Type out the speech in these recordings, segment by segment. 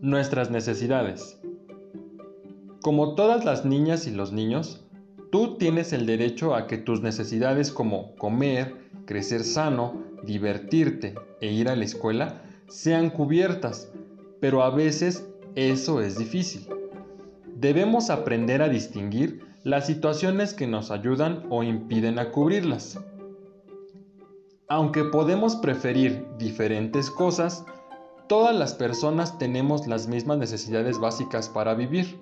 nuestras necesidades. Como todas las niñas y los niños, tú tienes el derecho a que tus necesidades como comer, crecer sano, divertirte e ir a la escuela sean cubiertas, pero a veces eso es difícil. Debemos aprender a distinguir las situaciones que nos ayudan o impiden a cubrirlas. Aunque podemos preferir diferentes cosas, todas las personas tenemos las mismas necesidades básicas para vivir.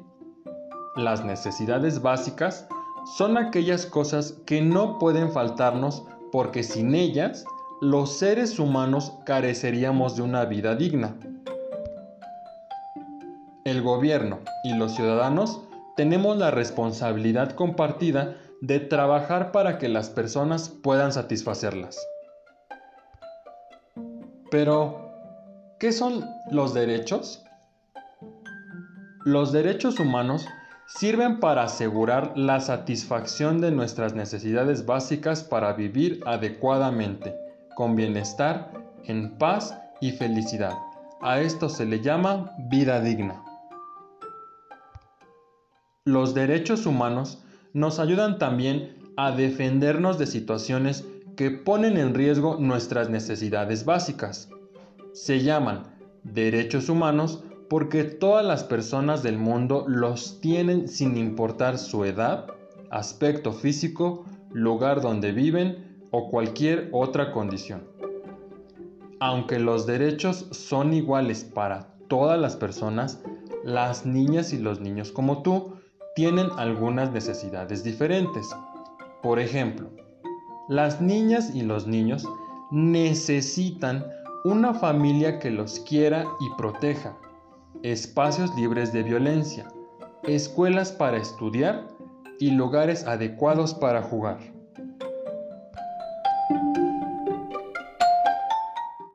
Las necesidades básicas son aquellas cosas que no pueden faltarnos porque sin ellas los seres humanos careceríamos de una vida digna. El gobierno y los ciudadanos tenemos la responsabilidad compartida de trabajar para que las personas puedan satisfacerlas. Pero, ¿qué son los derechos? Los derechos humanos sirven para asegurar la satisfacción de nuestras necesidades básicas para vivir adecuadamente, con bienestar, en paz y felicidad. A esto se le llama vida digna. Los derechos humanos nos ayudan también a defendernos de situaciones que ponen en riesgo nuestras necesidades básicas. Se llaman derechos humanos porque todas las personas del mundo los tienen sin importar su edad, aspecto físico, lugar donde viven o cualquier otra condición. Aunque los derechos son iguales para todas las personas, las niñas y los niños como tú tienen algunas necesidades diferentes. Por ejemplo, las niñas y los niños necesitan una familia que los quiera y proteja, espacios libres de violencia, escuelas para estudiar y lugares adecuados para jugar.